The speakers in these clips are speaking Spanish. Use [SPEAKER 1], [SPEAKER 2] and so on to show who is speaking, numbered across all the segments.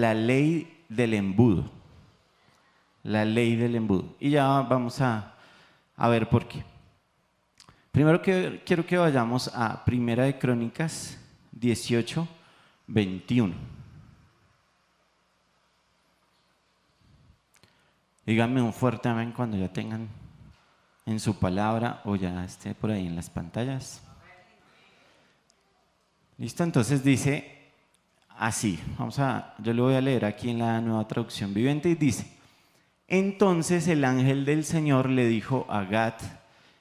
[SPEAKER 1] la ley del embudo. La ley del embudo. Y ya vamos a, a ver por qué. Primero que, quiero que vayamos a Primera de Crónicas 18, 21. Díganme un fuerte amén cuando ya tengan en su palabra o ya esté por ahí en las pantallas. Listo, entonces dice así. Vamos a, yo lo voy a leer aquí en la nueva traducción viviente y dice: Entonces el ángel del Señor le dijo a Gad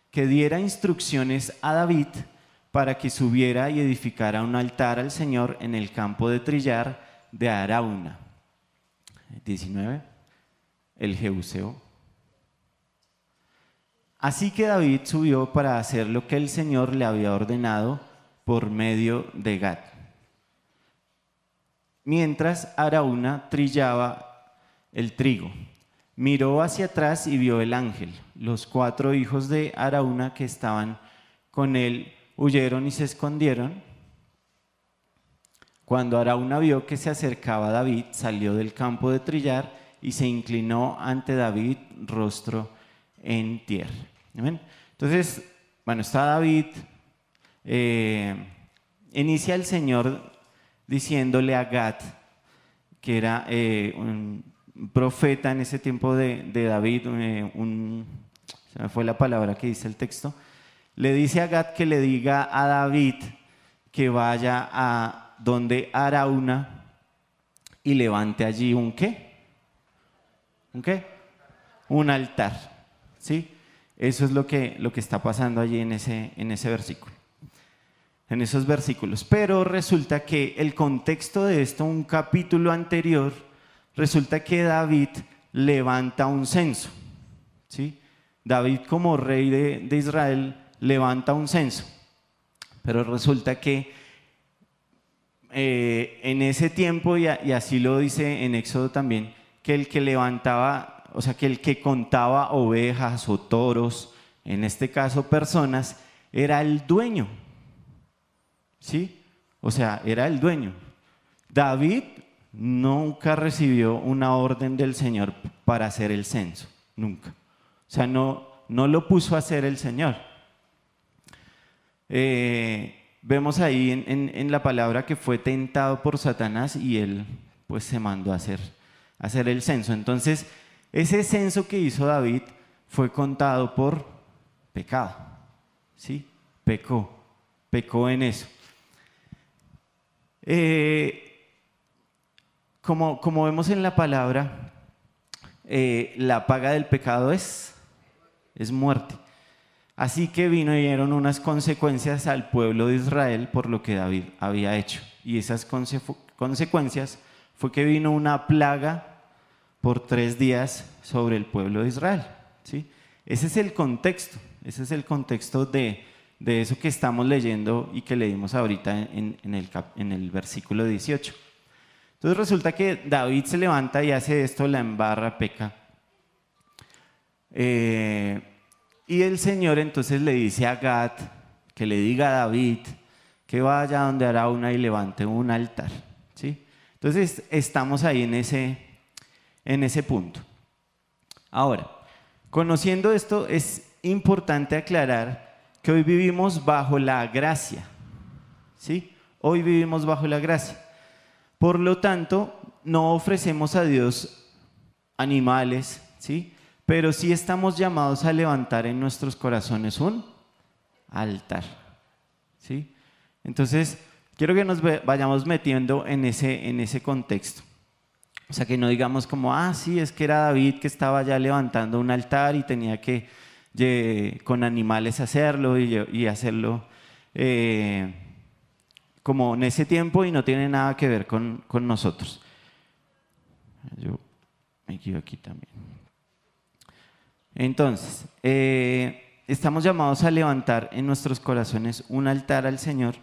[SPEAKER 1] que diera instrucciones a David para que subiera y edificara un altar al Señor en el campo de trillar de Arauna. 19. El Jebuseo. Así que David subió para hacer lo que el Señor le había ordenado por medio de Gad. Mientras Arauna trillaba el trigo, miró hacia atrás y vio el ángel. Los cuatro hijos de Arauna que estaban con él huyeron y se escondieron. Cuando Arauna vio que se acercaba David, salió del campo de trillar y se inclinó ante David, rostro en tierra. Entonces, bueno, está David, eh, inicia el Señor diciéndole a Gad, que era eh, un profeta en ese tiempo de, David, eh, se me fue la palabra que dice el texto, le dice a Gad que le diga a David que vaya a donde Arauna y levante allí un qué? ¿Un qué? Un altar. ¿Sí? Eso es lo que, lo que está pasando allí en ese, en ese versículo. En esos versículos. Pero resulta que el contexto de esto, un capítulo anterior, resulta que David levanta un censo. ¿Sí? David como rey de, Israel levanta un censo. Pero resulta que eh, en ese tiempo, y, así lo dice en Éxodo también, que el que levantaba, o sea, que el que contaba ovejas o toros, en este caso personas, era el dueño. ¿Sí? O sea, era el dueño. David nunca recibió una orden del Señor para hacer el censo, nunca. O sea, no, no lo puso a hacer el Señor. Eh, vemos ahí en, la palabra que fue tentado por Satanás y él pues se mandó a hacer, hacer el censo. Entonces, ese censo que hizo David fue contado por pecado. ¿Sí? Pecó, pecó en eso. Eh, como, vemos en la palabra, eh, la paga del pecado es, es muerte. Así que vino y dieron unas consecuencias al pueblo de Israel por lo que David había hecho. Y esas consecuencias fue que vino una plaga por tres días sobre el pueblo de Israel. ¿sí? Ese es el contexto, ese es el contexto de, eso que estamos leyendo y que leímos ahorita en, el, en el versículo 18. Entonces resulta que David se levanta y hace esto, la embarra, peca. Eh, y el Señor entonces le dice a Gad que le diga a David que vaya donde Arauna y levante un altar. ¿sí? Entonces estamos ahí en ese, en ese punto. Ahora, conociendo esto, es importante aclarar que hoy vivimos bajo la gracia. ¿sí? Hoy vivimos bajo la gracia. Por lo tanto, no ofrecemos a Dios animales, ¿sí? pero sí estamos llamados a levantar en nuestros corazones un altar. ¿sí? Entonces, quiero que nos vayamos metiendo en ese, en ese contexto. O sea, que no digamos como, ah, sí, es que era David que estaba ya levantando un altar y tenía que con animales hacerlo y, hacerlo eh, como en ese tiempo y no tiene nada que ver con, con nosotros. Yo me quedo aquí también. Entonces, eh, estamos llamados a levantar en nuestros corazones un altar al Señor.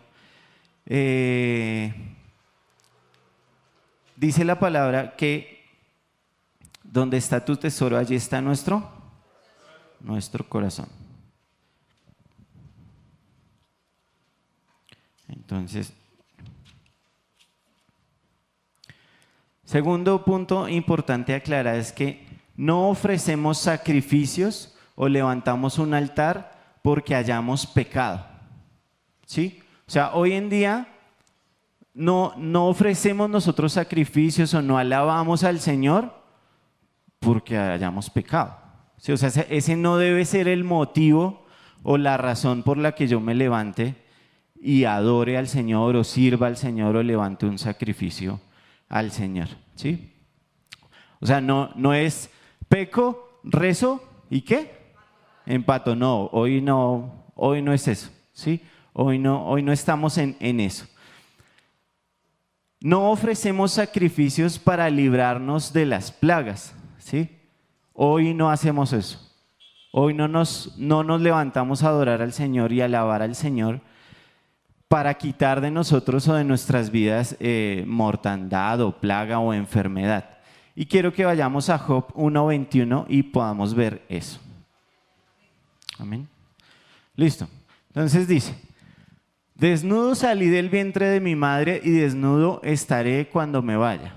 [SPEAKER 1] Eh, dice la palabra que donde está tu tesoro, allí está nuestro, nuestro corazón. Entonces, Segundo punto importante aclarar es que no ofrecemos sacrificios o levantamos un altar porque hayamos pecado. ¿Sí? O sea, hoy en día no, no ofrecemos nosotros sacrificios o no alabamos al Señor porque hayamos pecado. O sea, ese no debe ser el motivo o la razón por la que yo me levante y adore al Señor o sirva al Señor o levante un sacrificio al Señor. ¿sí? O sea, no, no es peco, rezo y qué? Empato. No, hoy no, hoy no es eso. ¿sí? Hoy, no, hoy no estamos en, en eso. No ofrecemos sacrificios para librarnos de las plagas. ¿sí? Hoy no hacemos eso. Hoy no nos, no nos levantamos a adorar al Señor y alabar al Señor para quitar de nosotros o de nuestras vidas eh, mortandad o plaga o enfermedad. Y quiero que vayamos a Job 1.21 y podamos ver eso. Amén. Listo. Entonces dice, desnudo salí del vientre de mi madre y desnudo estaré cuando me vaya.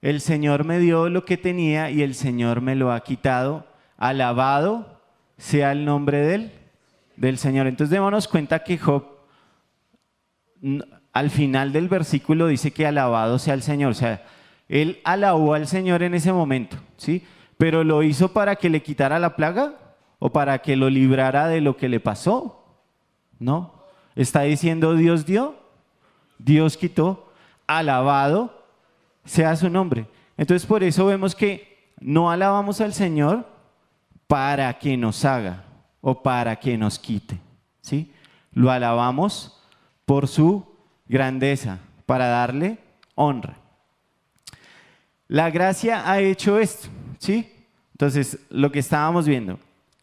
[SPEAKER 1] El Señor me dio lo que tenía y el Señor me lo ha quitado. Alabado sea el nombre de él del Señor. Entonces démonos cuenta que Job al final del versículo dice que alabado sea el Señor. O sea, él alabó al Señor en ese momento, ¿sí? Pero lo hizo para que le quitara la plaga o para que lo librara de lo que le pasó. ¿No? Está diciendo Dios dio, Dios quitó, alabado sea su nombre. Entonces por eso vemos que no alabamos al Señor para que nos haga, o para que nos quite. ¿sí? Lo alabamos por su grandeza, para darle honra. La gracia ha hecho esto, ¿sí? Entonces, lo que estábamos viendo,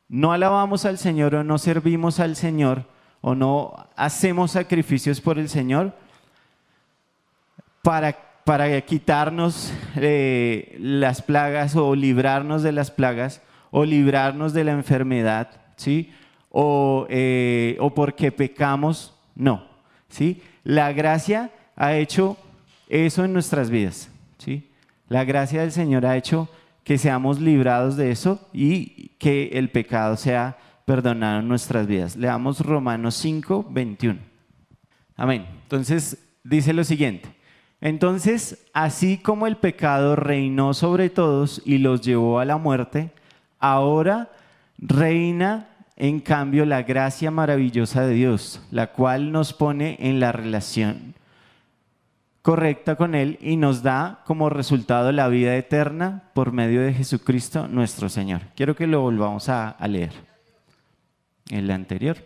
[SPEAKER 1] no alabamos al Señor o no servimos al Señor o no hacemos sacrificios por el Señor para, para quitarnos eh, las plagas o librarnos de las plagas o librarnos de la enfermedad ¿sí? Eh, o, porque pecamos, no, ¿sí? La gracia ha hecho eso en nuestras vidas, ¿sí? La gracia del Señor ha hecho que seamos librados de eso y que el pecado sea perdonado en nuestras vidas. Leamos Romanos 5, 21. Amén. Entonces dice lo siguiente. Entonces, así como el pecado reinó sobre todos y los llevó a la muerte, ahora reina en cambio la gracia maravillosa de Dios, la cual nos pone en la relación correcta con Él y nos da como resultado la vida eterna por medio de Jesucristo nuestro Señor. Quiero que lo volvamos a, leer. El anterior.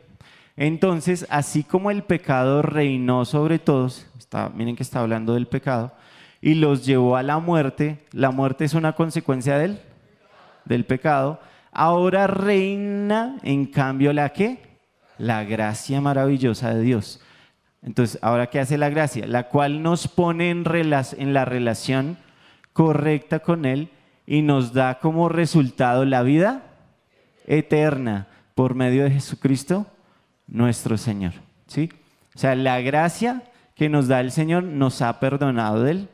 [SPEAKER 1] Entonces, así como el pecado reinó sobre todos, miren que está hablando del pecado, y los llevó a la muerte, la muerte es una consecuencia del, del pecado, Ahora reina, en cambio, la qué? La gracia maravillosa de Dios. Entonces, ¿ahora qué hace la gracia? La cual nos pone en, en la relación correcta con Él y nos da como resultado la vida eterna por medio de Jesucristo, nuestro Señor. ¿Sí? O sea, la gracia que nos da el Señor nos ha perdonado del,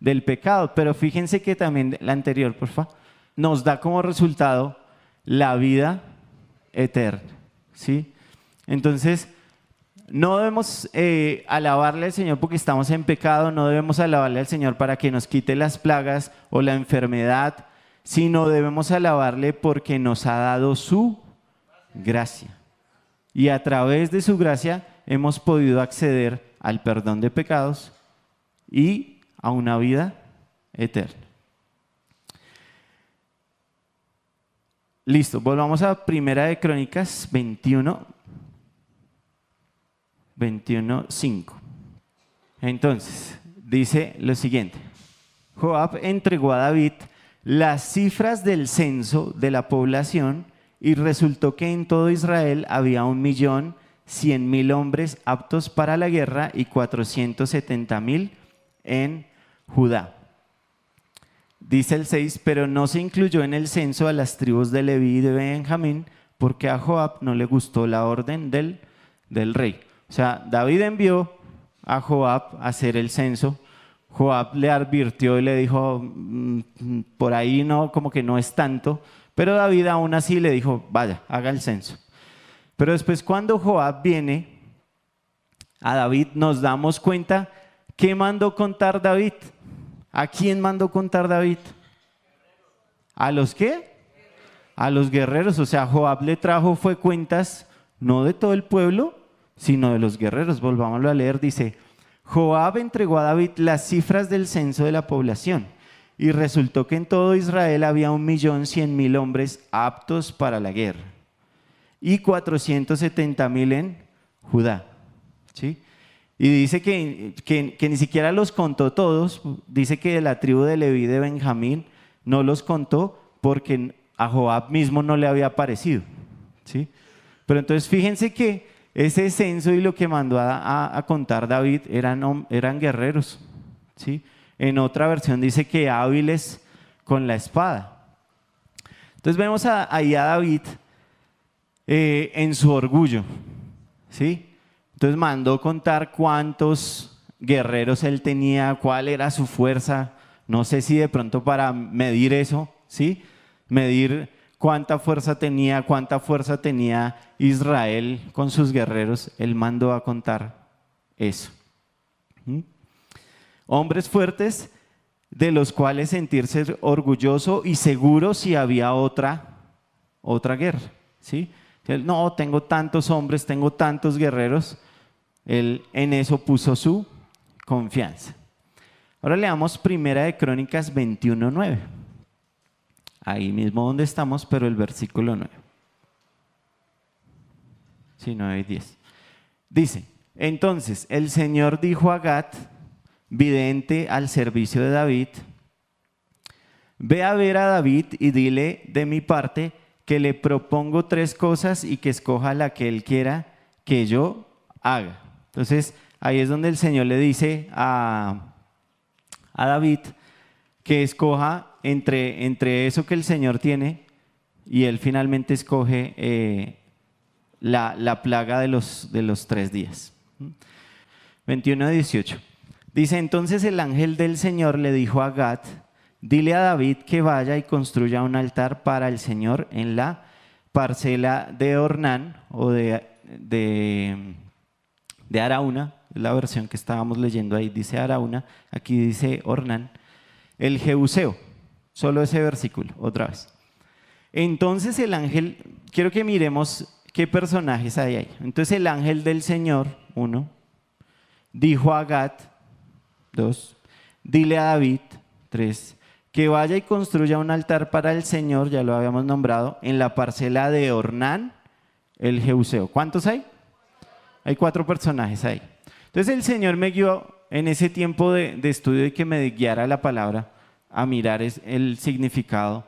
[SPEAKER 1] del pecado. Pero fíjense que también la anterior, por favor, nos da como resultado la vida eterna. ¿sí? Entonces, no debemos eh, alabarle al Señor porque estamos en pecado, no debemos alabarle al Señor para que nos quite las plagas o la enfermedad, sino debemos alabarle porque nos ha dado su gracia. Y a través de su gracia hemos podido acceder al perdón de pecados y a una vida eterna. Listo, volvamos a Primera de Crónicas 21, 21, 5. Entonces, dice lo siguiente. Joab entregó a David las cifras del censo de la población y resultó que en todo Israel había un millón cien mil hombres aptos para la guerra y cuatrocientos setenta mil en Judá. Dice el 6, pero no se incluyó en el censo a las tribus de Leví y de Benjamín porque a Joab no le gustó la orden del, del rey. O sea, David envió a Joab a hacer el censo Joab le advirtió y le dijo, "Mm, por ahí no, como que no es tanto, pero David aún así le dijo, vaya, haga el censo. Pero después cuando Joab viene a David, nos damos cuenta que mandó contar David. ¿A quién mandó contar David? ¿A los qué? A los guerreros. O sea, Joab le trajo fue cuentas no de todo el pueblo, sino de los guerreros. Volvámoslo a leer. Dice, Joab entregó a David las cifras del censo de la población y resultó que en todo Israel había un millón cien mil hombres aptos para la guerra y 470 mil en Judá. ¿sí? Y dice que, que, ni siquiera los contó todos, dice que de la tribu de Leví de Benjamín no los contó porque a Joab mismo no le había parecido. ¿sí? Pero entonces fíjense que ese censo y lo que mandó a, a- contar David eran, eran guerreros. ¿sí? En otra versión dice que hábiles con la espada. Entonces vemos a- ahí a David eh, en su orgullo. ¿sí? Entonces mandó contar cuántos guerreros él tenía, cuál era su fuerza. No sé si de pronto para medir eso, ¿sí? Medir cuánta fuerza tenía, cuánta fuerza tenía Israel con sus guerreros. Él mandó a contar eso. ¿Mm? Hombres fuertes de los cuales sentirse orgulloso y seguro si había otra, otra guerra, ¿sí? No, tengo tantos hombres, tengo tantos guerreros. Él en eso puso su confianza. Ahora leamos Primera de Crónicas 21.9. Ahí mismo donde estamos, pero el versículo 9. Sí, 9 y 10. Dice, entonces el Señor dijo a Gad, vidente al servicio de David, ve a ver a David y dile de mi parte que le propongo tres cosas y que escoja la que él quiera que yo haga. Entonces ahí es donde el Señor le dice a, a David que escoja entre, entre eso que el Señor tiene y él finalmente escoge eh, la, la plaga de los, de los tres días. 21 a 18. Dice, entonces el ángel del Señor le dijo a Gad, dile a David que vaya y construya un altar para el Señor en la parcela de Ornán o de, de, Arauna, la versión que estábamos leyendo ahí, dice Arauna, aquí dice Ornán, el Jebuseo, solo ese versículo, otra vez. Entonces el ángel, quiero que miremos qué personajes hay ahí. Entonces el ángel del Señor, uno, dijo a Gad, dos, dile a David, tres, que vaya y construya un altar para el Señor, ya lo habíamos nombrado, en la parcela de Ornán, el Jeuseo. ¿Cuántos hay? Hay cuatro personajes ahí. Entonces el Señor me guió en ese tiempo de, de estudio y que me guiara la palabra a mirar es- el significado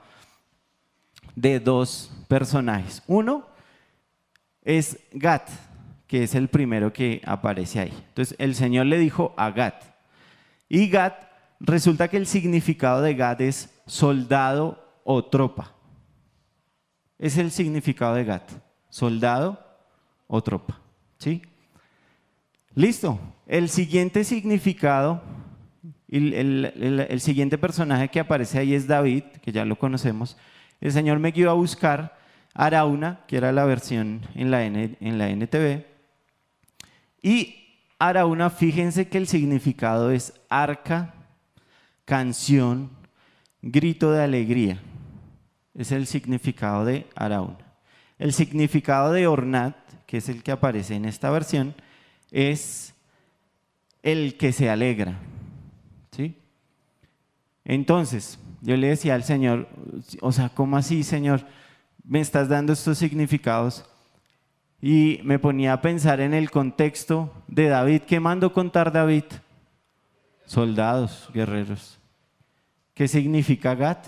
[SPEAKER 1] de dos personajes. Uno es Gat, que es el primero que aparece ahí. Entonces el Señor le dijo a Gat. Y Gat, resulta que el significado de Gat es soldado o tropa. Es el significado de Gat, soldado o tropa. ¿Sí? Listo. El siguiente significado, el, el- siguiente personaje que aparece ahí es David, que ya lo conocemos. El Señor me guió a buscar Arauna, que era la versión en la, en la NTV. Y Arauna, fíjense que el significado es arca, canción, grito de alegría. Es el significado de Arauna. El significado de Ornat, que es el que aparece en esta versión, es el que se alegra. ¿Sí? Entonces, yo le decía al Señor, o sea, ¿cómo así, Señor? Me estás dando estos significados. Y me ponía a pensar en el contexto de David. ¿Qué mandó contar David? Soldados, guerreros. ¿Qué significa Gat?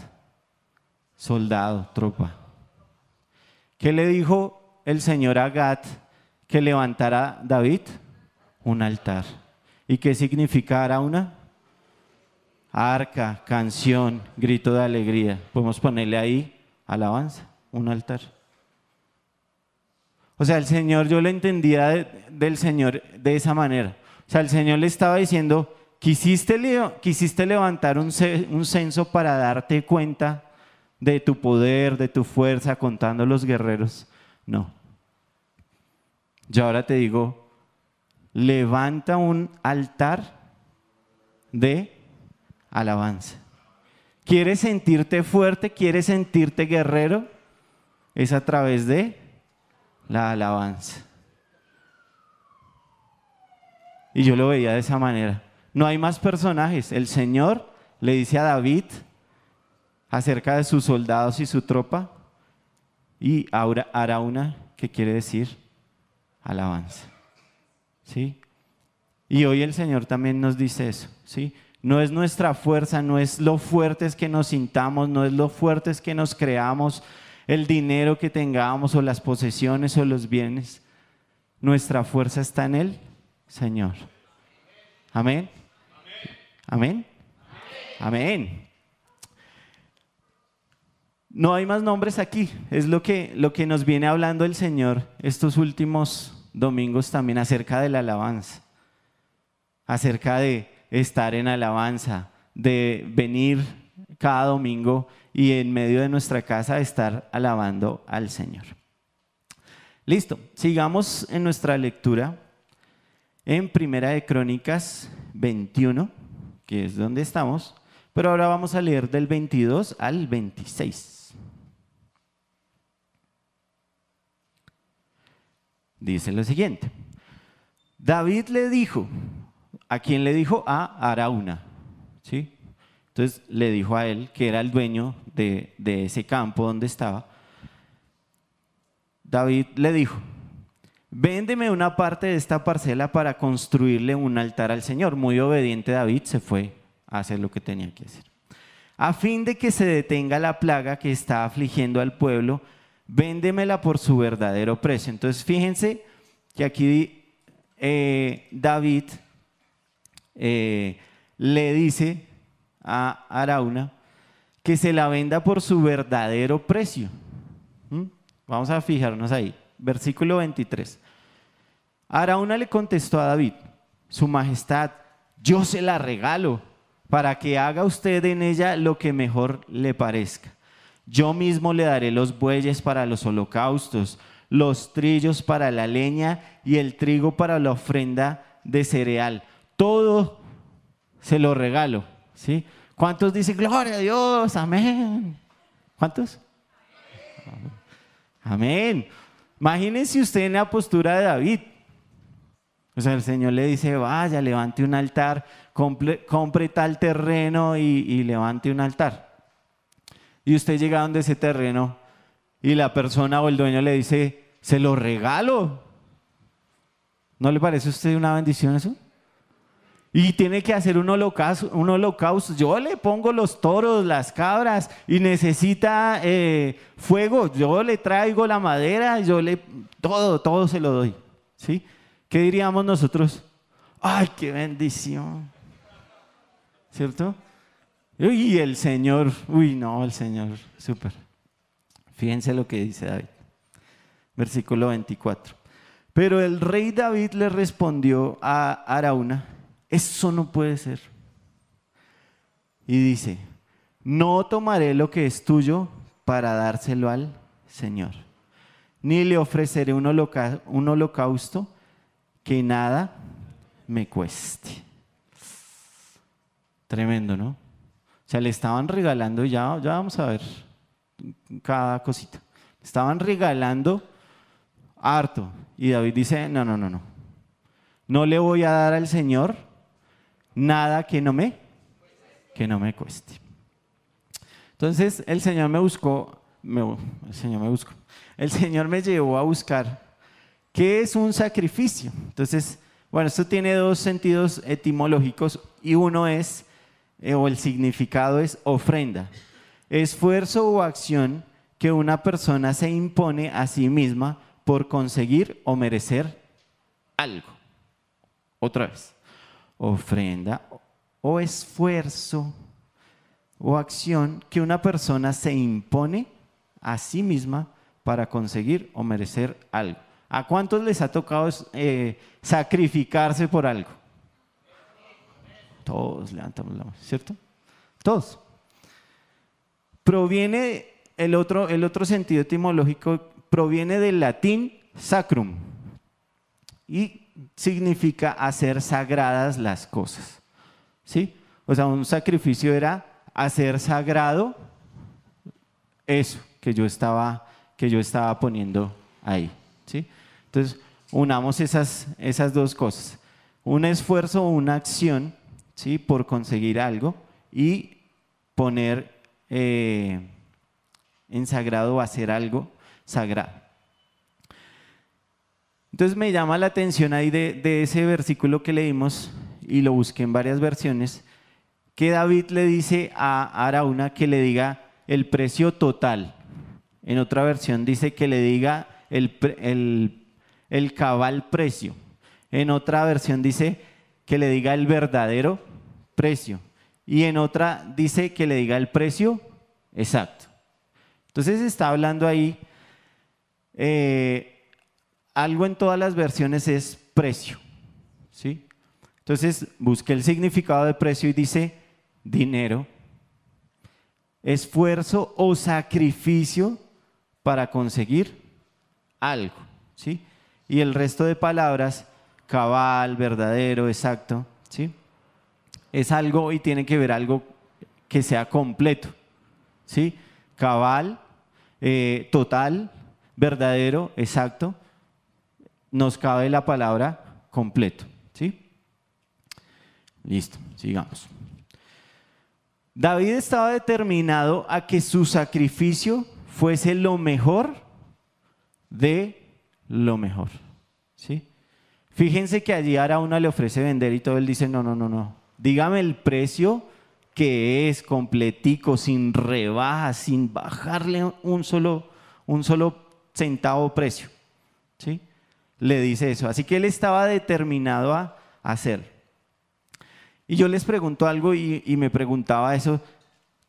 [SPEAKER 1] Soldado, tropa. ¿Qué le dijo el Señor a Gat que levantara David? Un altar. ¿Y qué significa Arauna? Arca, canción, grito de alegría. Podemos ponerle ahí alabanza, un altar. O sea, el Señor, yo lo entendía de- del Señor de esa manera. O sea, el Señor le estaba diciendo, ¿quisiste, quisiste levantar un, un censo para darte cuenta de tu poder, de tu fuerza, contando los guerreros? No. Yo ahora te digo, levanta un altar de alabanza. ¿Quieres sentirte fuerte? ¿Quieres sentirte guerrero? Es a través de la alabanza. Y yo lo veía de esa manera. No hay más personajes. El Señor le dice a David acerca de sus soldados y su tropa. Y ahora hará una que quiere decir alabanza. ¿Sí? Y hoy el Señor también nos dice eso. ¿Sí? No es nuestra fuerza, no es lo fuertes que nos sintamos, no es lo fuertes que nos creamos, el dinero que tengamos o las posesiones o los bienes. Nuestra fuerza está en Él, Señor. Amén. Amén. Amén. No hay más nombres aquí. Es lo que, lo que nos viene hablando el Señor estos últimos domingos también acerca de la alabanza. Acerca de estar en alabanza, de venir cada domingo y en medio de nuestra casa estar alabando al Señor. Listo, sigamos en nuestra lectura en Primera de Crónicas 21, que es donde estamos, pero ahora vamos a leer del 22 al 26. Dice lo siguiente. David le dijo, ¿A quién le dijo? A Arauna. ¿sí? Entonces le dijo a él, que era el dueño de, ese campo donde estaba, David le dijo, véndeme una parte de esta parcela para construirle un altar al Señor. Muy obediente David se fue a hacer lo que tenía que hacer. A fin de que se detenga la plaga que está afligiendo al pueblo, véndemela por su verdadero precio. Entonces fíjense que aquí eh, David eh, le dice a Arauna que se la venda por su verdadero precio. ¿Mm? Vamos a fijarnos ahí. Versículo 23. Arauna le contestó a David, Su Majestad, yo se la regalo para que haga usted en ella lo que mejor le parezca. Yo mismo le daré los bueyes para los holocaustos, los trillos para la leña y el trigo para la ofrenda de cereal todo se lo regalo. ¿sí? ¿Cuántos dicen gloria a Dios? Amén. ¿Cuántos? Amén. Imagínense usted en la postura de David. O sea, el Señor le dice, vaya, levante un altar, compre, tal terreno y, y, levante un altar. Y usted llega donde ese terreno y la persona o el dueño le dice, se lo regalo. ¿No le parece a usted una bendición eso? Y tiene que hacer un holocausto, un holocausto. Yo le pongo los toros, las cabras y necesita eh, fuego. Yo le traigo la madera, yo le todo, todo se lo doy. ¿Sí? ¿Qué diríamos nosotros? Ay, qué bendición. ¿Cierto? Y el Señor, uy, no, el Señor, súper. Fíjense lo que dice David. Versículo 24. Pero el rey David le respondió a Arauna eso no puede ser. Y dice, no tomaré lo que es tuyo para dárselo al Señor, ni le ofreceré un, holocausto que nada me cueste. Tremendo, ¿no? O sea, le estaban regalando, ya, ya vamos a ver cada cosita. Estaban regalando harto. Y David dice, no, no, no, no. No le voy a dar al Señor nada que no me, que no me cueste. Entonces el Señor me buscó, el Señor me buscó, el Señor me llevó a buscar qué es un sacrificio. Entonces, bueno, esto tiene dos sentidos etimológicos y uno es, eh, o el significado es ofrenda, esfuerzo o acción que una persona se impone a sí misma por conseguir o merecer algo. Otra vez ofrenda o esfuerzo o acción que una persona se impone a sí misma para conseguir o merecer algo. ¿A cuántos les ha tocado eh, sacrificarse por algo? todos levantamos la mano, ¿cierto? Todos. Proviene, el otro, el otro sentido etimológico proviene del latín sacrum y significa hacer sagradas las cosas. ¿Sí? O sea, un sacrificio era hacer sagrado eso que yo estaba, que yo estaba poniendo ahí. ¿sí? Entonces, unamos esas, esas dos cosas. Un esfuerzo o una acción ¿sí? por conseguir algo y poner eh, en sagrado o hacer algo sagrado. Entonces me llama la atención ahí de, ese versículo que leímos y lo busqué en varias versiones, que David le dice a Arauna que le diga el precio total. En otra versión dice que le diga el, el, cabal precio. En otra versión dice que le diga el verdadero precio. Y en otra dice que le diga el precio exacto. Entonces está hablando ahí, eh, algo en todas las versiones es precio. ¿sí? Entonces busque el significado de precio y dice dinero, esfuerzo o sacrificio para conseguir algo, ¿sí? Y el resto de palabras, cabal, verdadero, exacto, ¿sí? Es algo y tiene que ver algo que sea completo, ¿sí? Cabal, eh, total, verdadero, exacto, nos cabe la palabra completo, ¿sí? Listo, sigamos. David estaba determinado a que su sacrificio fuese lo mejor de lo mejor. ¿sí? Fíjense que allí una le ofrece vender y todo él dice, no, no, no, no. Dígame el precio que es completico, sin rebaja, sin bajarle un solo, un solo centavo precio. ¿sí? Le dice eso. Así que él estaba determinado a hacerlo. Y yo les pregunto algo y, y me preguntaba eso,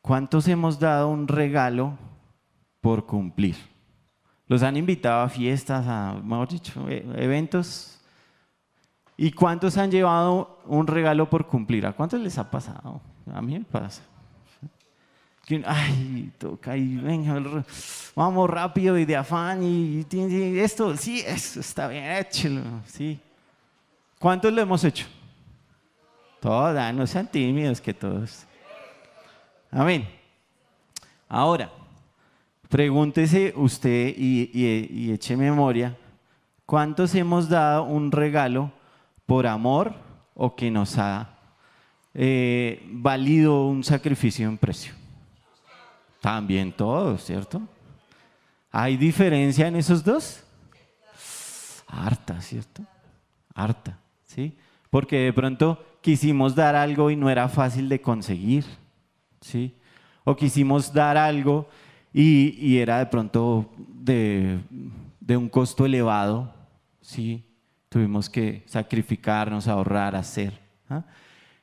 [SPEAKER 1] ¿cuántos hemos dado un regalo por cumplir. Los han invitado a fiestas, a, mejor dicho, e, eventos. ¿Y cuántos han llevado un regalo por cumplir? ¿A cuántos les ha pasado? A mí me pasa. Ay, toca y venga, vamos rápido y de afán y, esto, sí, eso está bien, échelo, sí. ¿Cuántos lo hemos hecho? Todos, ah, no sean tímidos que todos. Amén. Ahora, Pregúntese usted y, eche memoria, ¿cuántos hemos dado un regalo por amor o que nos ha eh, valido un sacrificio en precio? También todos, ¿cierto? ¿Hay diferencia en esos dos? Harta, ¿cierto? Harta, ¿sí? Porque de pronto quisimos dar algo y no era fácil de conseguir, ¿sí? O quisimos dar algo y, era de pronto de, un costo elevado, ¿sí? Tuvimos que sacrificarnos, ahorrar, hacer. ¿ah?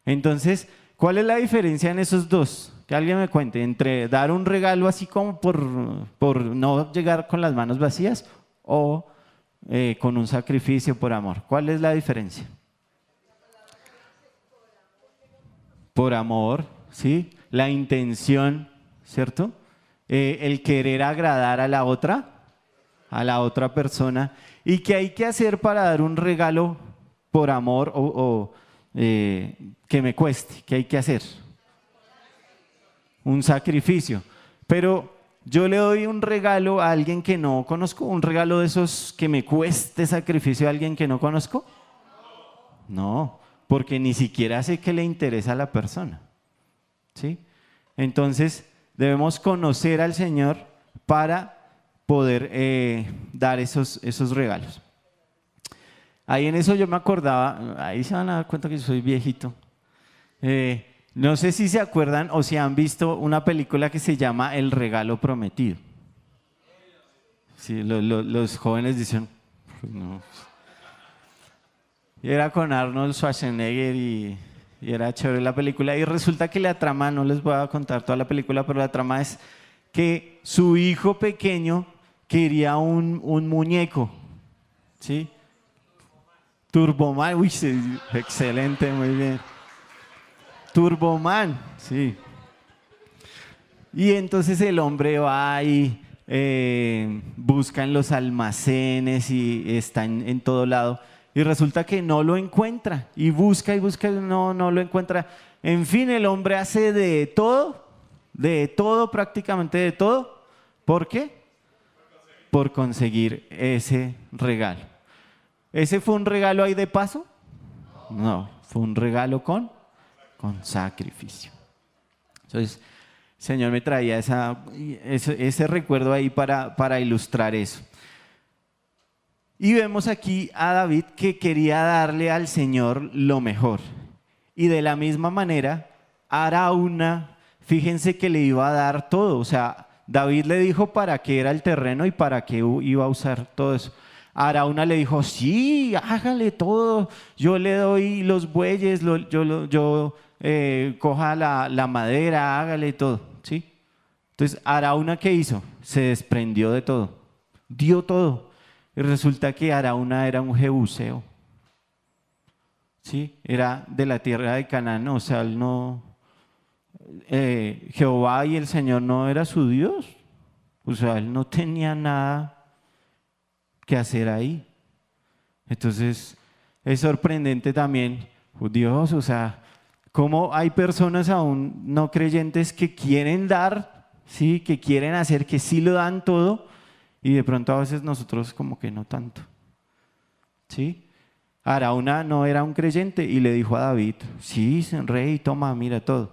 [SPEAKER 1] Entonces, ¿cuál es la diferencia en esos dos? Que alguien me cuente, entre dar un regalo así como por, por no llegar con las manos vacías o eh, con un sacrificio por amor. ¿Cuál es la diferencia? Por amor, ¿sí? La intención, ¿cierto? Eh, el querer agradar a la otra, a la otra persona, y qué hay que hacer para dar un regalo por amor o, eh, que me cueste, qué hay que hacer. Un sacrificio. Pero yo le doy un regalo a alguien que no conozco, un regalo de esos que me cueste sacrificio a alguien que no conozco. No, porque ni siquiera sé qué le interesa a la persona. ¿Sí? Entonces, Debemos conocer al Señor para poder eh, dar esos, esos regalos. Ahí en eso yo me acordaba, ahí se van a dar cuenta que yo soy viejito. Eh, no sé si se acuerdan o si han visto una película que se llama El regalo prometido. Sí, los jóvenes dicen, no. Y era con Arnold Schwarzenegger y y era chévere la película. Y resulta que la trama, no les voy a contar toda la película, pero la trama es que su hijo pequeño quería un, un muñeco. ¿Sí? Turboman, uy, excelente, muy bien. Turboman, sí. Y entonces el hombre va y eh, busca en los almacenes y está en, en, todo lado. Y resulta que no lo encuentra. Y busca y busca y no, no lo encuentra. En fin, el hombre hace de todo, de todo, prácticamente de todo. ¿Por qué? Por conseguir ese regalo. ¿Ese fue un regalo ahí de paso? No, fue un regalo con, sacrificio. Entonces, Señor me traía ese, recuerdo ahí para, para ilustrar eso. Y vemos aquí a David que quería darle al Señor lo mejor. Y de la misma manera, Arauna, fíjense que le iba a dar todo. O sea, David le dijo para qué era el terreno y para qué iba a usar todo eso. Arauna le dijo, sí, hágale todo. Yo le doy los bueyes, yo, yo eh, coja la, madera, hágale todo, ¿sí? Entonces, Arauna, ¿qué hizo? Se desprendió de todo, dio todo. Y resulta que Arauna era un jebuseo, ¿sí? Era de la tierra de Canaán, o sea, él no... Eh, Jehová y el Señor no era su Dios, o sea, él no tenía nada que hacer ahí. Entonces, es sorprendente también, oh Dios, o sea, cómo hay personas aún no creyentes que quieren dar, sí, que quieren hacer, que sí lo dan todo, y de pronto a veces nosotros como que no tanto. ¿Sí? Arauna no era un creyente y le dijo a David, sí, rey, toma, mira todo.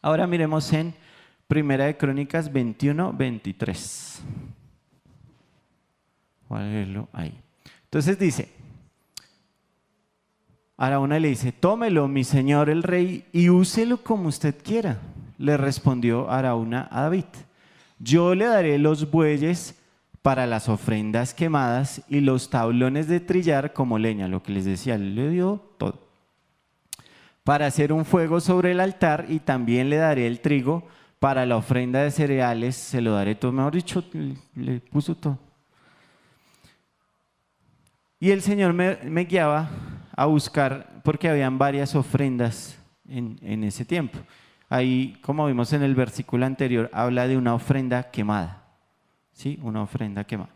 [SPEAKER 1] Ahora miremos en Primera de Crónicas 21, 23. Voy ahí. Entonces dice, Araúna le dice, tómelo, mi señor el rey, y úselo como usted quiera. Le respondió Araúna a David, yo le daré los bueyes para las ofrendas quemadas y los tablones de trillar como leña, lo que les decía, le dio todo. Para hacer un fuego sobre el altar y también le daré el trigo para la ofrenda de cereales, se lo daré todo, mejor dicho, le puso todo. Y el Señor me, guiaba a buscar, porque habían varias ofrendas en, ese tiempo. Ahí, como vimos en el versículo anterior, habla de una ofrenda quemada. ¿Sí? Una ofrenda quemada.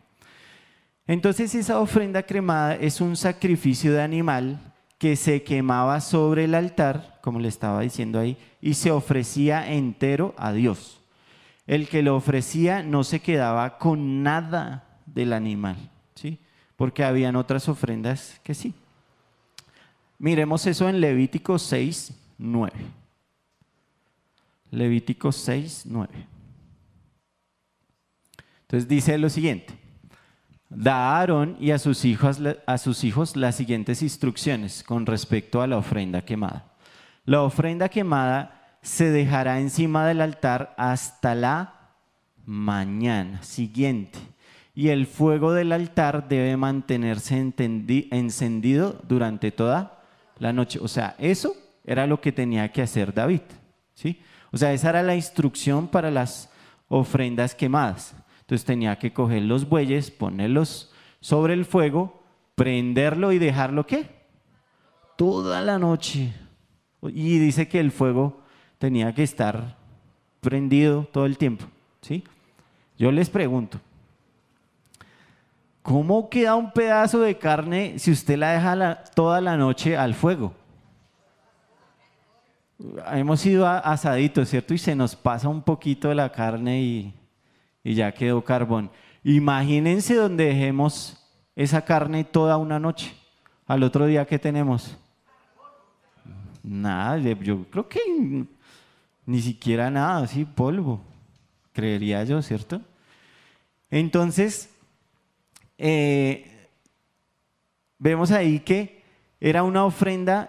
[SPEAKER 1] Entonces esa ofrenda cremada es un sacrificio de animal que se quemaba sobre el altar, como le estaba diciendo ahí, y se ofrecía entero a Dios. El que lo ofrecía no se quedaba con nada del animal, ¿sí? Porque habían otras ofrendas que sí. Miremos eso en Levítico 6, 9. Levítico 6, 9. Entonces dice lo siguiente. Da a Aarón y a sus, hijos, a sus hijos las siguientes instrucciones con respecto a la ofrenda quemada. La ofrenda quemada se dejará encima del altar hasta la mañana siguiente y el fuego del altar debe mantenerse encendido durante toda la noche. O sea, eso era lo que tenía que hacer David. ¿sí? O sea, esa era la instrucción para las ofrendas quemadas. Entonces tenía que coger los bueyes, ponerlos sobre el fuego, prenderlo y dejarlo qué? Toda la noche. Y dice que el fuego tenía que estar prendido todo el tiempo. ¿sí? Yo les pregunto, ¿Cómo queda un pedazo de carne si usted la deja toda la noche al fuego? Hemos ido asaditos, ¿cierto? Y se nos pasa un poquito de la carne y, y ya quedó carbón. Imagínense donde dejemos esa carne toda una noche. Al otro día, ¿qué tenemos? Nada, yo creo que ni siquiera nada, así polvo, creería yo, ¿cierto? Entonces, eh, vemos ahí que era una ofrenda,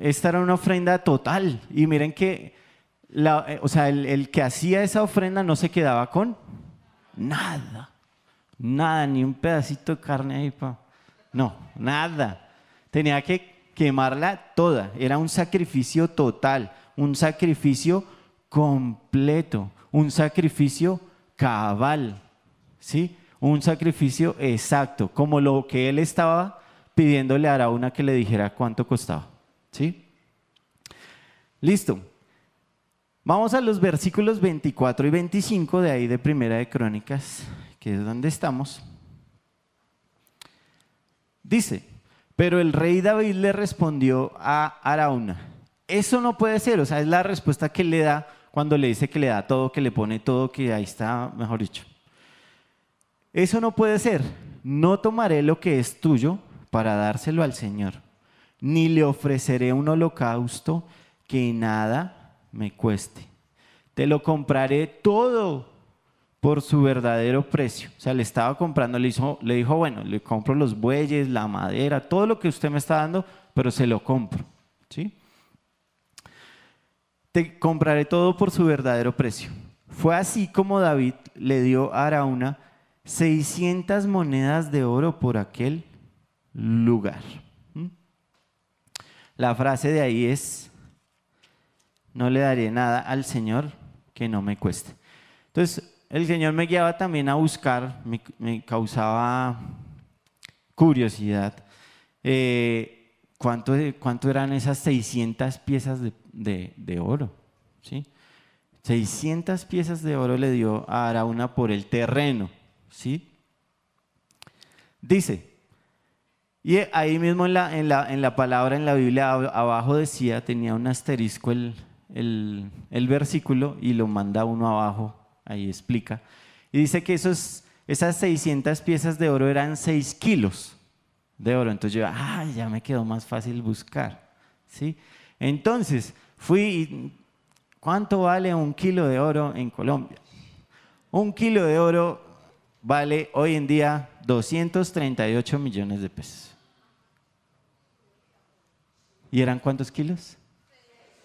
[SPEAKER 1] esta era una ofrenda total. Y miren que, eh, o sea, el, que hacía esa ofrenda no se quedaba con nada, nada, ni un pedacito de carne ahí, pa. no, nada. Tenía que quemarla toda, era un sacrificio total, un sacrificio completo, un sacrificio cabal, ¿sí? Un sacrificio exacto, como lo que él estaba pidiéndole a Araúna que le dijera cuánto costaba. ¿Sí? Listo. Vamos a los versículos 24 y 25 de ahí de Primera de Crónicas, que es donde estamos. Dice, pero el rey David le respondió a Arauna, eso no puede ser, o sea, es la respuesta que le da cuando le dice que le da todo, que le pone todo, que ahí está, mejor dicho. Eso no puede ser, no tomaré lo que es tuyo para dárselo al Señor, ni le ofreceré un holocausto que nada me cueste. Te lo compraré todo por su verdadero precio. O sea, le estaba comprando, le, le dijo, bueno, le compro los bueyes, la madera, todo lo que usted me está dando, pero se lo compro. ¿sí? Te compraré todo por su verdadero precio. Fue así como David le dio a Arauna 600 monedas de oro por aquel lugar. ¿Mm? La frase de ahí es, no le daré nada al Señor que no me cueste. Entonces, el Señor me guiaba también a buscar, me, causaba curiosidad. Eh, ¿cuánto, ¿Cuánto eran esas 600 piezas de, oro? ¿sí? 600 piezas de oro le dio a Arauna por el terreno. ¿Sí? Dice, y ahí mismo en la, en la, en la palabra, en la Biblia, abajo decía, tenía un asterisco el, el, versículo y lo manda uno abajo, ahí explica. Y dice que esos, esas 600 piezas de oro eran 6 kilos de oro. Entonces yo, ah, ya me quedó más fácil buscar. ¿sí? Entonces fui, ¿cuánto vale un kilo de oro en Colombia? Un kilo de oro vale hoy en día 238 millones de pesos. ¿Y eran cuántos kilos?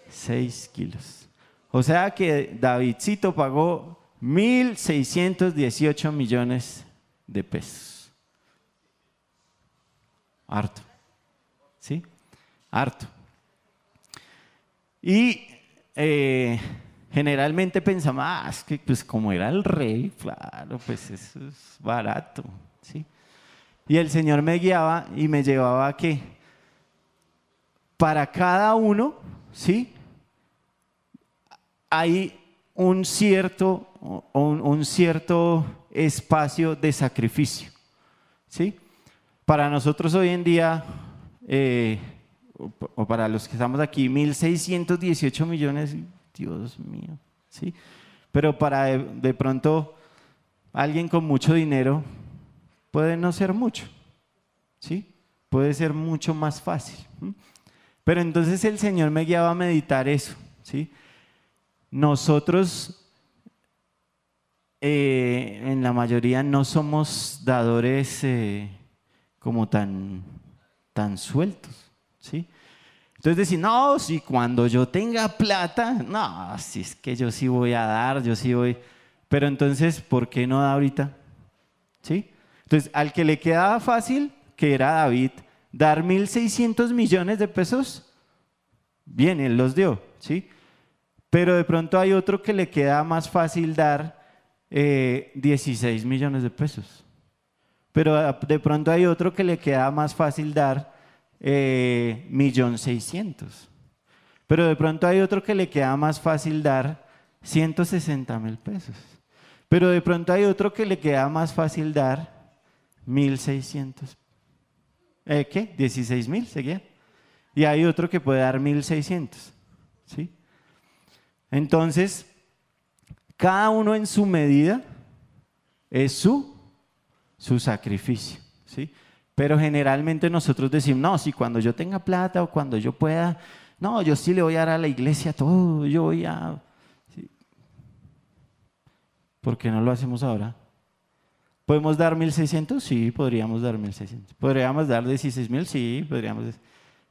[SPEAKER 1] 6 kilos. O sea que Davidcito pagó 1.618 millones de pesos. Harto. ¿Sí? Harto. Y eh, generalmente pensamos, ah, es que pues como era el rey, claro, pues eso es barato. ¿sí? Y el Señor me guiaba y me llevaba a que para cada uno, ¿sí? hay un cierto, un, cierto espacio de sacrificio. ¿sí? Para nosotros hoy en día, eh, o para los que estamos aquí, 1.618 millones, Dios mío. ¿sí? Pero para de, pronto alguien con mucho dinero puede no ser mucho. ¿sí? Puede ser mucho más fácil. Pero entonces el Señor me guiaba a meditar eso. ¿sí? Nosotros eh, en la mayoría no somos dadores eh, como tan, tan sueltos, ¿sí? Entonces decir, no, si cuando yo tenga plata, no, si es que yo sí voy a dar, yo sí voy, pero entonces, ¿por qué no da ahorita? ¿Sí? Entonces, al que le quedaba fácil, que era David, dar 1.600 millones de pesos, bien, él los dio, ¿sí? Pero de pronto hay otro que le queda más fácil dar 16 eh, millones de pesos. Pero de pronto hay otro que le queda más fácil dar eh, millón seiscientos. Pero de pronto hay otro que le queda más fácil dar 160 mil pesos. Pero de pronto hay otro que le queda más fácil dar 1600. ¿Eh, ¿Qué? 16 mil, seguía. Y hay otro que puede dar 1600. ¿Sí? Entonces, cada uno en su medida es su, su sacrificio. ¿sí? Pero generalmente nosotros decimos, no, si cuando yo tenga plata o cuando yo pueda, no, yo sí le voy a dar a la iglesia todo, yo voy a... ¿Por qué no lo hacemos ahora? ¿Podemos dar 1.600? Sí, podríamos dar 1.600. ¿Podríamos dar 16.000? Sí, podríamos,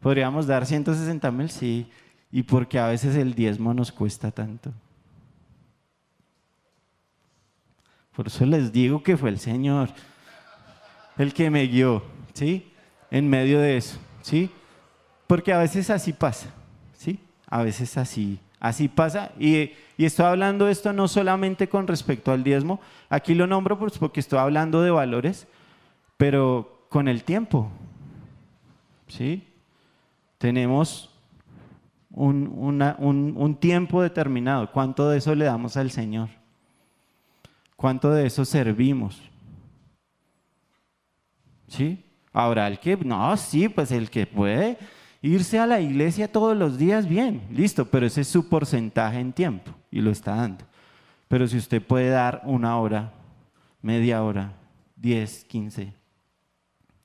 [SPEAKER 1] podríamos dar 160.000? Sí y porque a veces el diezmo nos cuesta tanto. Por eso les digo que fue el Señor el que me guió, ¿sí? En medio de eso, ¿sí? Porque a veces así pasa, ¿sí? A veces así, así pasa. Y, y estoy hablando esto no solamente con respecto al diezmo, aquí lo nombro pues porque estoy hablando de valores, pero con el tiempo, ¿sí? Tenemos un, tiempo determinado. ¿Cuánto de eso le damos al Señor? ¿Cuánto de eso servimos? ¿Sí? Ahora, el que, no, sí, pues el que puede irse a la iglesia todos los días, bien, listo, pero ese es su porcentaje en tiempo y lo está dando. Pero si usted puede dar una hora, media hora, 10, 15,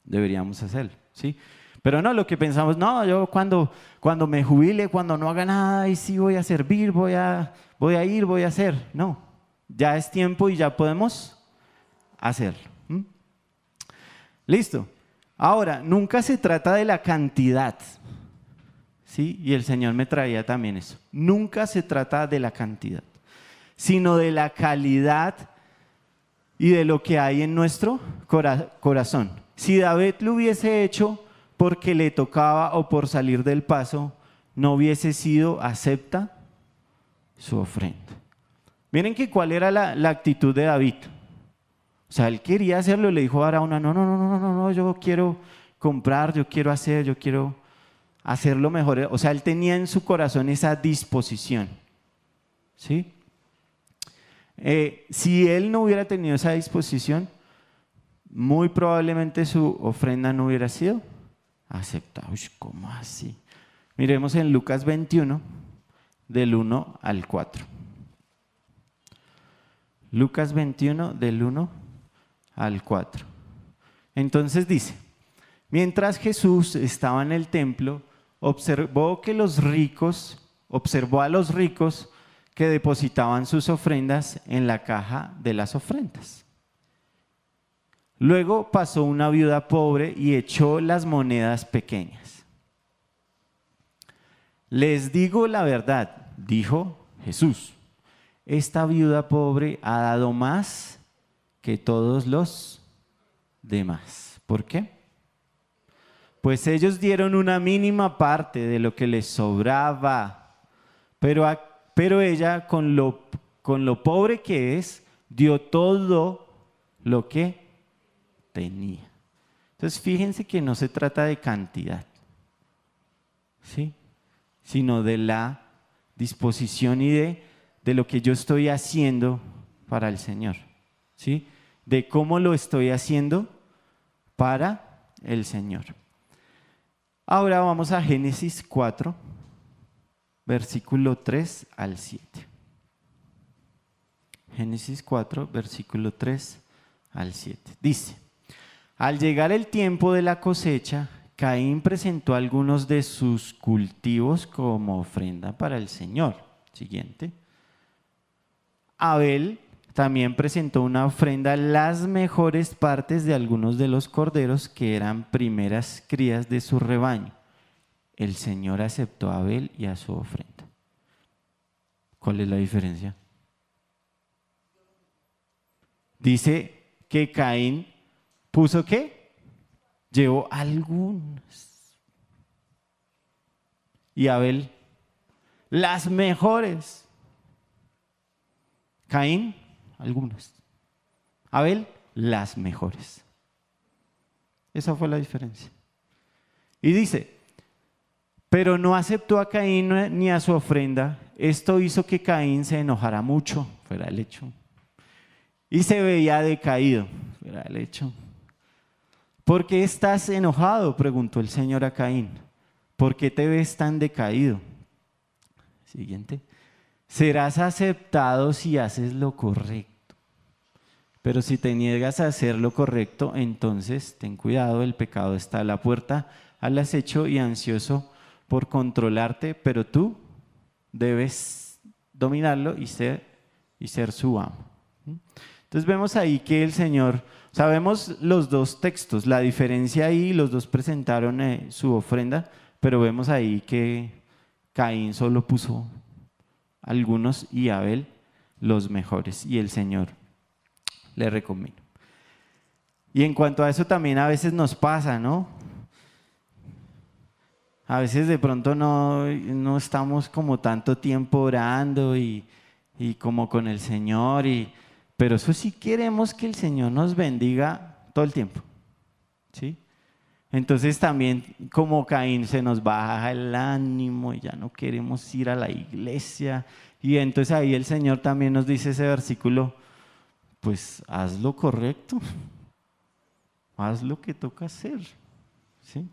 [SPEAKER 1] deberíamos hacerlo, ¿sí? Pero no, lo que pensamos, no, yo cuando, cuando me jubile, cuando no haga nada, y sí voy a servir, voy a, voy a ir, voy a hacer. No, ya es tiempo y ya podemos hacerlo. Listo. Ahora, nunca se trata de la cantidad. ¿Sí? Y el Señor me traía también eso. Nunca se trata de la cantidad, sino de la calidad y de lo que hay en nuestro corazón. Si David lo hubiese hecho porque le tocaba o por salir del paso, no hubiese sido acepta su ofrenda. Miren que cuál era la, actitud de David. O sea, él quería hacerlo y le dijo a Araúna, no, no, no, no, no, no, yo quiero comprar, yo quiero hacer, yo quiero hacerlo mejor. O sea, él tenía en su corazón esa disposición. ¿Sí? Eh, si él no hubiera tenido esa disposición, muy probablemente su ofrenda no hubiera sido aceptado. ¿Cómo así? Miremos en Lucas 21, del 1 al 4. Lucas 21, del 1 al 4. Entonces dice, mientras Jesús estaba en el templo, observó que los ricos, observó a los ricos que depositaban sus ofrendas en la caja de las ofrendas. Luego pasó una viuda pobre y echó las monedas pequeñas. Les digo la verdad, dijo Jesús, esta viuda pobre ha dado más que todos los demás. ¿Por qué? Pues ellos dieron una mínima parte de lo que les sobraba, pero, pero ella con lo, con lo pobre que es, dio todo lo que tenía. Entonces fíjense que no se trata de cantidad, ¿sí? sino de la disposición y de, de lo que yo estoy haciendo para el Señor, de cómo lo estoy haciendo para el Señor. Ahora vamos a Génesis 4, versículo 3 al 7. Génesis 4, versículo 3 al 7. Dice, al llegar el tiempo de la cosecha, Caín presentó algunos de sus cultivos como ofrenda para el Señor. Siguiente. Abel también presentó una ofrenda las mejores partes de algunos de los corderos que eran primeras crías de su rebaño. El Señor aceptó a Abel y a su ofrenda. ¿Cuál es la diferencia? Dice que Caín ¿Puso qué? Llevó algunas. Y Abel, las mejores. Caín, algunas. Abel, las mejores. Esa fue la diferencia. Y dice, pero no aceptó a Caín ni a su ofrenda. Esto hizo que Caín se enojara mucho, fuera el hecho. Y se veía decaído, fuera el hecho. ¿Por qué estás enojado? preguntó el Señor a Caín. ¿Por qué te ves tan decaído? Siguiente. Serás aceptado si haces lo correcto. Pero si te niegas a hacer lo correcto, entonces ten cuidado, el pecado está a la puerta, al acecho y ansioso por controlarte, pero tú debes dominarlo y ser, y ser su amo. Entonces vemos ahí que el Señor Sabemos los dos textos, la diferencia ahí, los dos presentaron eh, su ofrenda, pero vemos ahí que Caín solo puso algunos y Abel los mejores y el Señor le recomiendo. Y en cuanto a eso también a veces nos pasa, ¿no? A veces de pronto no, no estamos como tanto tiempo orando y, y como con el Señor y pero eso sí queremos que el Señor nos bendiga todo el tiempo. ¿Sí? Entonces también como Caín se nos baja el ánimo y ya no queremos ir a la iglesia. Y entonces ahí el Señor también nos dice ese versículo, pues haz lo correcto, haz lo que toca hacer. ¿sí?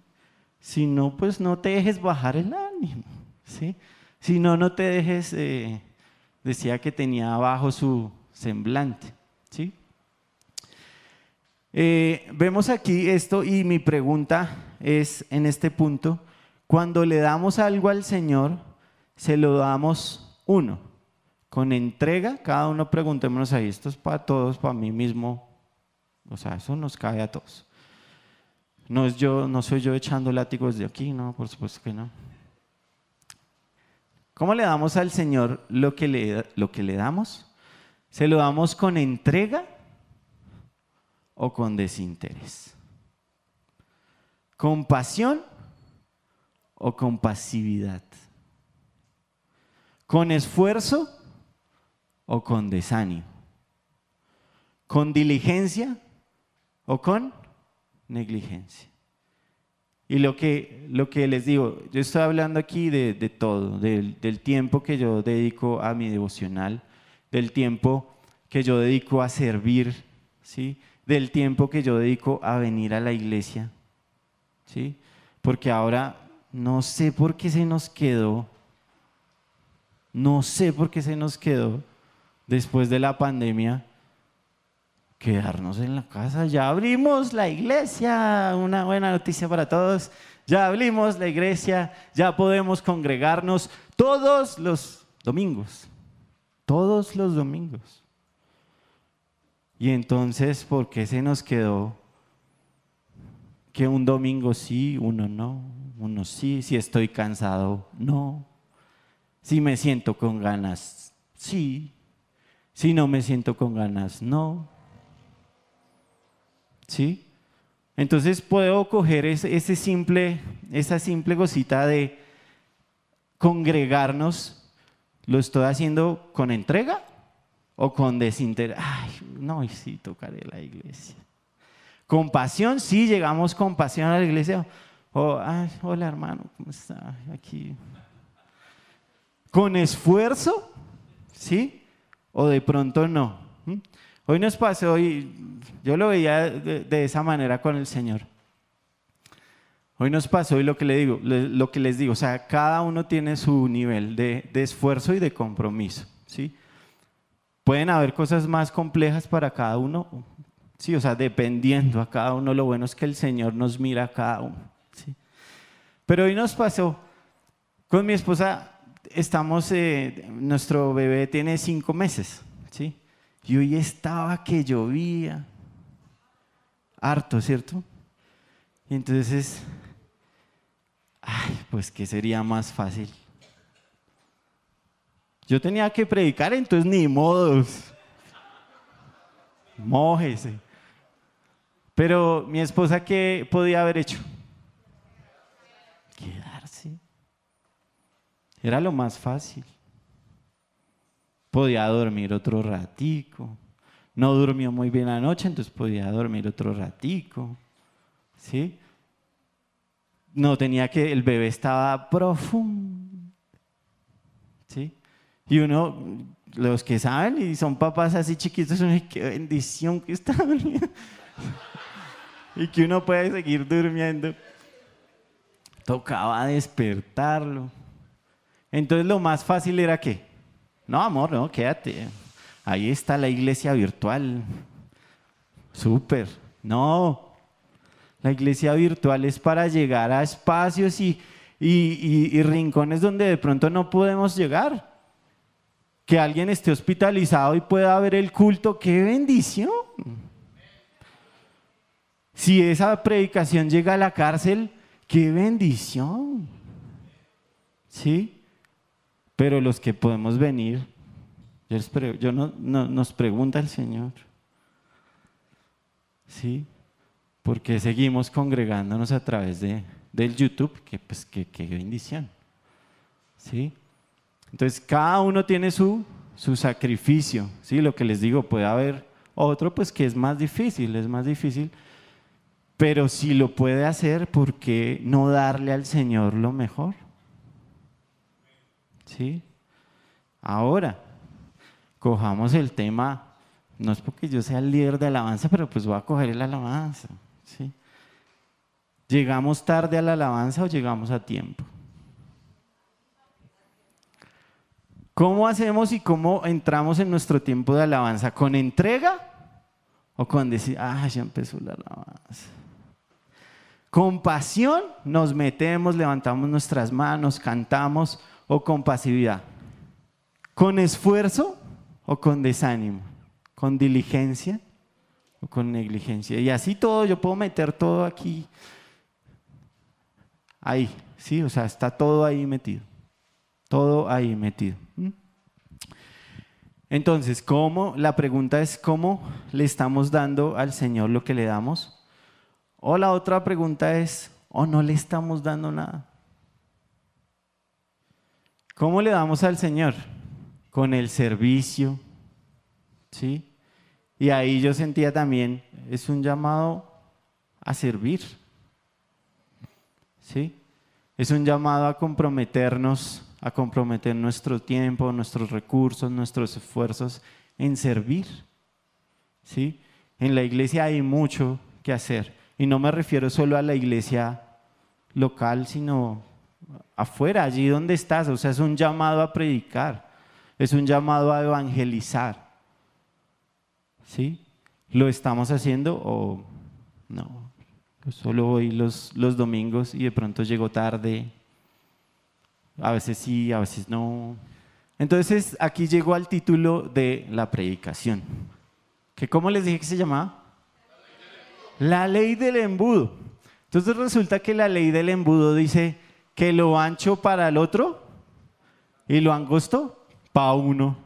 [SPEAKER 1] Si no, pues no te dejes bajar el ánimo. ¿sí? Si no, no te dejes, eh, decía que tenía abajo su semblante. ¿sí? Eh, vemos aquí esto y mi pregunta es en este punto, cuando le damos algo al Señor, se lo damos uno, con entrega, cada uno preguntémonos ahí, esto es para todos, para mí mismo, o sea, eso nos cae a todos. No, es yo, no soy yo echando látigos de aquí, no, por supuesto que no. ¿Cómo le damos al Señor lo que le, lo que le damos? ¿Se lo damos con entrega o con desinterés? ¿Con pasión o con pasividad? ¿Con esfuerzo o con desánimo? ¿Con diligencia o con negligencia? Y lo que, lo que les digo, yo estoy hablando aquí de, todo, del, del, tiempo que yo dedico a mi devocional, del tiempo que yo dedico a servir, ¿sí? del tiempo que yo dedico a venir a la iglesia. ¿sí? Porque ahora no sé por qué se nos quedó, no sé por qué se nos quedó después de la pandemia quedarnos en la casa. Ya abrimos la iglesia, una buena noticia para todos. Ya abrimos la iglesia, ya podemos congregarnos todos los domingos, todos los domingos. Y entonces, ¿por qué se nos quedó que un domingo sí, uno no? Uno sí, si estoy cansado, no. Si me siento con ganas, sí. Si no me siento con ganas, no. ¿Sí? Entonces puedo coger ese, simple, esa simple cosita de congregarnos, ¿lo estoy haciendo con entrega o con desinterés? Ay, no, y sí, tocaré la iglesia. Con pasión, sí, llegamos con pasión a la iglesia. Oh, hola hermano, ¿cómo está? Aquí. Con esfuerzo, ¿sí? O de pronto no. Hoy nos pasó y yo lo veía de, esa manera con el Señor. Hoy nos pasó y lo que, le digo, lo que les digo, o sea, cada uno tiene su nivel de, esfuerzo y de compromiso, ¿sí? Pueden haber cosas más complejas para cada uno, sí, o sea, dependiendo a cada uno, lo bueno es que el Señor nos mira a cada uno, ¿sí? Pero hoy nos pasó, con mi esposa estamos, eh, nuestro bebé tiene cinco meses, ¿sí? Y hoy estaba que llovía, harto, ¿cierto? Y entonces, ay, pues ¿qué sería más fácil? Yo tenía que predicar, entonces ni modos. Mójese. Pero mi esposa, ¿qué podía haber hecho? Era lo más fácil podía dormir otro ratico. No durmió muy bien anoche, entonces podía dormir otro ratico. ¿Sí? No tenía que, el bebé estaba profundo. ¿Sí? Y uno, los que saben y son papás así chiquitos, uno, qué bendición que está y que uno puede seguir durmiendo. Tocaba despertarlo. Entonces lo más fácil era que no, amor, no, quédate. Ahí está la iglesia virtual. Súper. No, la iglesia virtual es para llegar a espacios y, y, rincones donde de pronto no podemos llegar. Que alguien esté hospitalizado y pueda ver el culto, qué bendición. Si esa predicación llega a la cárcel, qué bendición. ¿Sí? Pero los que podemos venir, yo, no, nos pregunta el Señor, ¿sí? Porque seguimos congregándonos a través de, del YouTube, que pues qué bendición, ¿sí? Entonces cada uno tiene su, su sacrificio, ¿sí? Lo que les digo, puede haber otro pues que es más difícil, es más difícil, Pero si lo puede hacer, ¿por qué no darle al Señor lo mejor? ¿Sí? Ahora, cojamos el tema, no es porque yo sea el líder de alabanza, pero pues voy a coger el alabanza. ¿sí? ¿Llegamos tarde a la alabanza o llegamos a tiempo? ¿Cómo hacemos y cómo entramos en nuestro tiempo de alabanza? ¿Con entrega o con decir, ah, ya empezó la alabanza? Con pasión nos metemos, levantamos nuestras manos, cantamos o con pasividad. Con esfuerzo o con desánimo. Con diligencia o con negligencia. Y así todo, yo puedo meter todo aquí. Ahí, sí, o sea, está todo ahí metido. Todo ahí metido. ¿Mm? Entonces, ¿cómo? La pregunta es cómo le estamos dando al Señor lo que le damos. O la otra pregunta es, ¿o no le estamos dando nada? ¿Cómo le damos al Señor? Con el servicio, ¿sí? Y ahí yo sentía también, es un llamado a servir, ¿sí? Es un llamado a comprometernos a comprometer nuestro tiempo, nuestros recursos, nuestros esfuerzos en servir. ¿Sí? En la iglesia hay mucho que hacer. Y no me refiero solo a la iglesia local, sino afuera, allí donde estás. O sea, es un llamado a predicar, es un llamado a evangelizar. ¿Sí? ¿Lo estamos haciendo o no? solo voy los, los domingos y de pronto llego tarde a veces sí, a veces no. Entonces aquí llegó al título de la predicación. ¿Que ¿Cómo les dije que se llamaba? La ley del embudo. Entonces resulta que la ley del embudo dice que lo ancho para el otro y lo angosto para uno.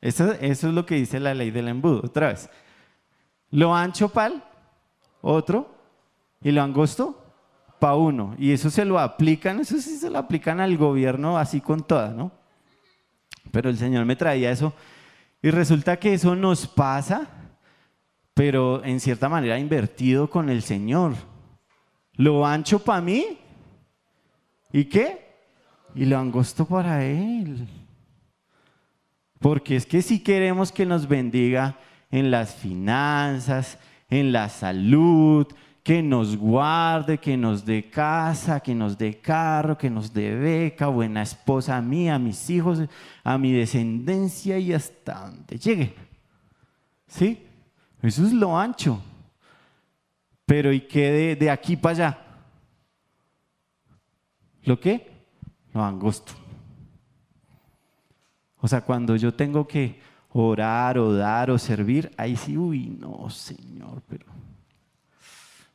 [SPEAKER 1] Eso, eso, es lo que dice la ley del embudo. Otra vez. Lo ancho para el otro y lo angosto uno. Y eso se lo aplican, eso sí se lo aplican al gobierno así con toda, ¿no? Pero el Señor me traía eso. Y resulta que eso nos pasa, pero en cierta manera invertido con el Señor. Lo ancho para mí. ¿Y qué? Y lo angosto para Él. Porque es que si queremos que nos bendiga en las finanzas, en la salud, que nos guarde, que nos dé casa, que nos dé carro, que nos dé beca, buena esposa a mí, a mis hijos, a mi descendencia y hasta donde llegue. ¿Sí? Eso es lo ancho. Pero ¿y qué de, aquí para allá? ¿Lo qué? Lo angosto. O sea, cuando yo tengo que orar o dar o servir, ahí sí, uy, no, Señor, pero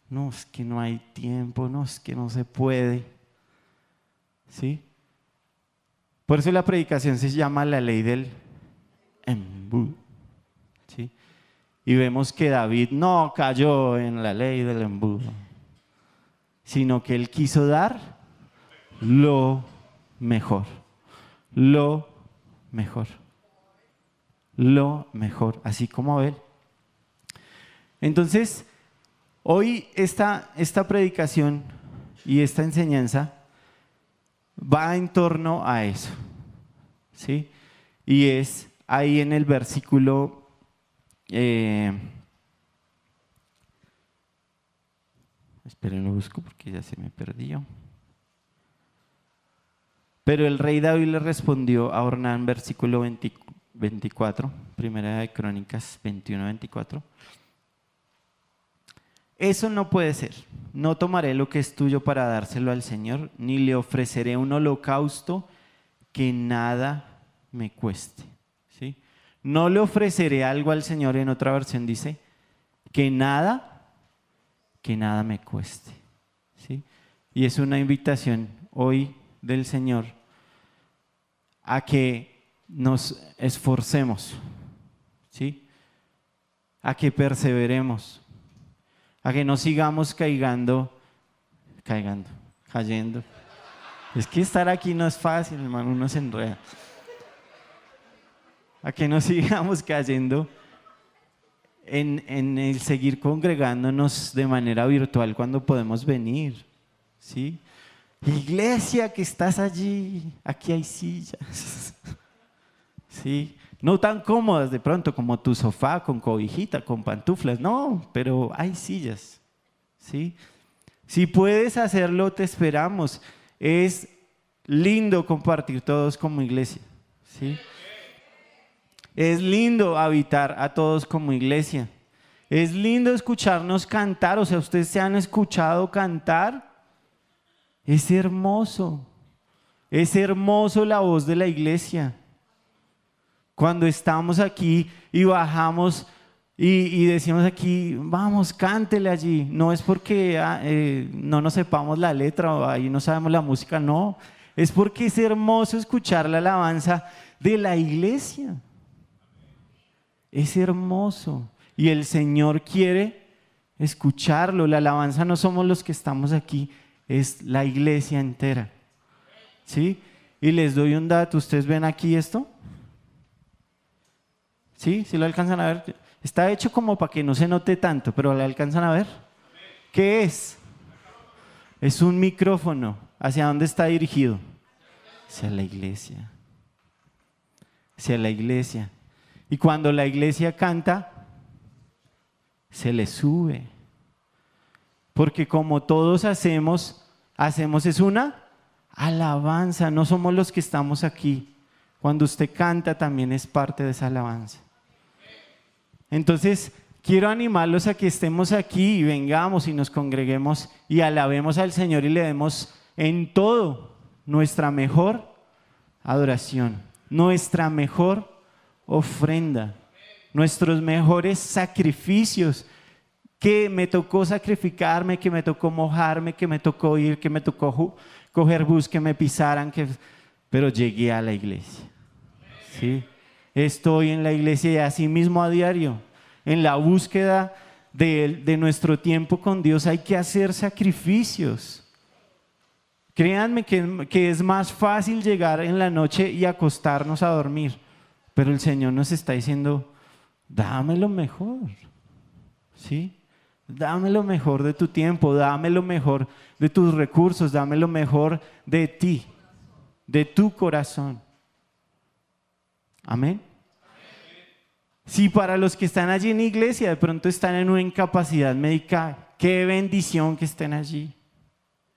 [SPEAKER 1] no, es que no hay tiempo, no, es que no se puede. ¿Sí? Por eso la predicación se llama la ley del embudo. ¿Sí? Y vemos que David no cayó en la ley del embudo, sino que él quiso dar lo mejor. Lo mejor. Lo mejor, así como Abel. Entonces, Hoy esta, esta predicación y esta enseñanza va en torno a eso. ¿sí? Y es ahí en el versículo... Eh, esperen, lo busco porque ya se me perdió. Pero el rey David le respondió a Ornán, versículo 24, primera de Crónicas 21, 24. Eso no puede ser. No tomaré lo que es tuyo para dárselo al Señor, ni le ofreceré un holocausto que nada me cueste. ¿Sí? No le ofreceré algo al Señor, en otra versión dice, que nada, que nada me cueste. ¿Sí? Y es una invitación hoy del Señor a que nos esforcemos, ¿sí? a que perseveremos, a que no sigamos caigando, caigando, cayendo. Es que estar aquí no es fácil, hermano, uno se enreda. A que no sigamos cayendo en, en el seguir congregándonos de manera virtual cuando podemos venir. ¿sí? Iglesia que estás allí, aquí hay sillas. ¿Sí? No tan cómodas de pronto como tu sofá con cobijita, con pantuflas, no, pero hay sillas. ¿Sí? Si puedes hacerlo, te esperamos. Es lindo compartir todos como iglesia. ¿Sí? Es lindo habitar a todos como iglesia. Es lindo escucharnos cantar. O sea, ustedes se han escuchado cantar. Es hermoso. Es hermoso la voz de la iglesia. Cuando estamos aquí y bajamos y, decimos aquí, vamos, cántele allí. No es porque ah, eh, no nos sepamos la letra o ahí no sabemos la música, no. Es porque es hermoso escuchar la alabanza de la iglesia. Es hermoso. Y el Señor quiere escucharlo. La alabanza no somos los que estamos aquí, es la iglesia entera. ¿Sí? Y les doy un dato. ¿Ustedes ven aquí esto? ¿Sí? ¿Sí lo alcanzan a ver? Está hecho como para que no se note tanto, pero ¿lo alcanzan a ver? ¿Qué es? Es un micrófono. ¿Hacia dónde está dirigido? Hacia la iglesia. Hacia la iglesia. Y cuando la iglesia canta, se le sube. Porque como todos hacemos, hacemos es una alabanza. No somos los que estamos aquí. Cuando usted canta también es parte de esa alabanza. Entonces, quiero animarlos a que estemos aquí y vengamos y nos congreguemos y alabemos al Señor y le demos en todo nuestra mejor adoración, nuestra mejor ofrenda, nuestros mejores sacrificios, que me tocó sacrificarme, que me tocó mojarme, que me tocó ir, que me tocó coger bus, que me pisaran, que... pero llegué a la iglesia. ¿sí? Estoy en la iglesia y así mismo a diario, en la búsqueda de, nuestro tiempo con Dios, hay que hacer sacrificios. Créanme que, que es más fácil llegar en la noche y acostarnos a dormir pero el Señor nos está diciendo, dame lo mejor. ¿Sí? Dame lo mejor de tu tiempo, dame lo mejor de tus recursos, dame lo mejor de ti, de tu corazón. Amén. Si para los que están allí en iglesia de pronto están en una incapacidad médica, qué bendición que estén allí.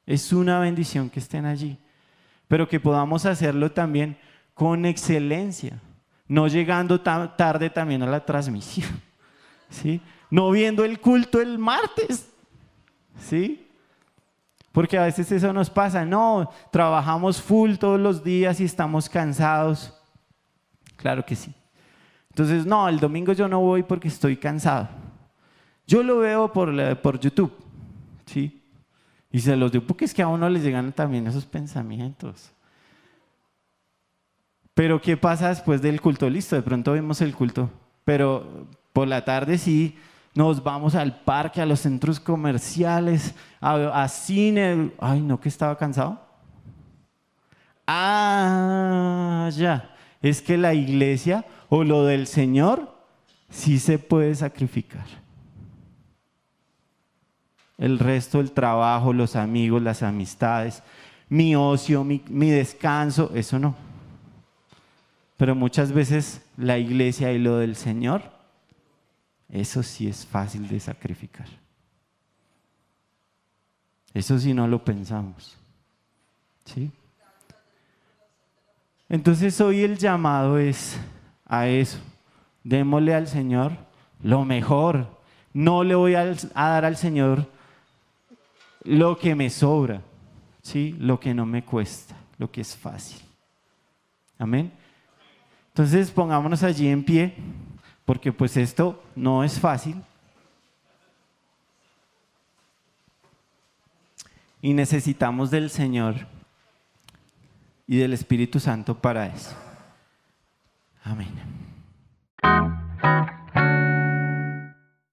[SPEAKER 1] Es una bendición que estén allí. Pero que podamos hacerlo también con excelencia no llegando tarde también a la transmisión, ¿sí? No viendo el culto el martes, ¿sí? Porque a veces eso nos pasa, no, trabajamos full todos los días y estamos cansados. Claro que sí. Entonces, no, el domingo yo no voy porque estoy cansado. Yo lo veo por, por YouTube, ¿sí? Y se los digo porque es que a uno le llegan también esos pensamientos. Pero ¿qué pasa después del culto? Listo, de pronto vemos el culto, pero por la tarde sí nos vamos al parque, a los centros comerciales, a, cine. Ay, no, que estaba cansado. Ah, ya. Es que la iglesia o lo del Señor sí se puede sacrificar. El resto, el trabajo, los amigos, las amistades, mi ocio, mi descanso, eso no. Pero muchas veces la iglesia y lo del Señor, eso sí es fácil de sacrificar. Eso sí no lo pensamos. ¿Sí? Entonces hoy el llamado es a eso. Démosle al Señor lo mejor. No le voy a, dar al Señor lo que me sobra, ¿sí? lo que no me cuesta, lo que es fácil. Amén. Entonces pongámonos allí en pie, porque pues esto no es fácil. Y necesitamos del Señor y del Espíritu Santo para eso. Amén.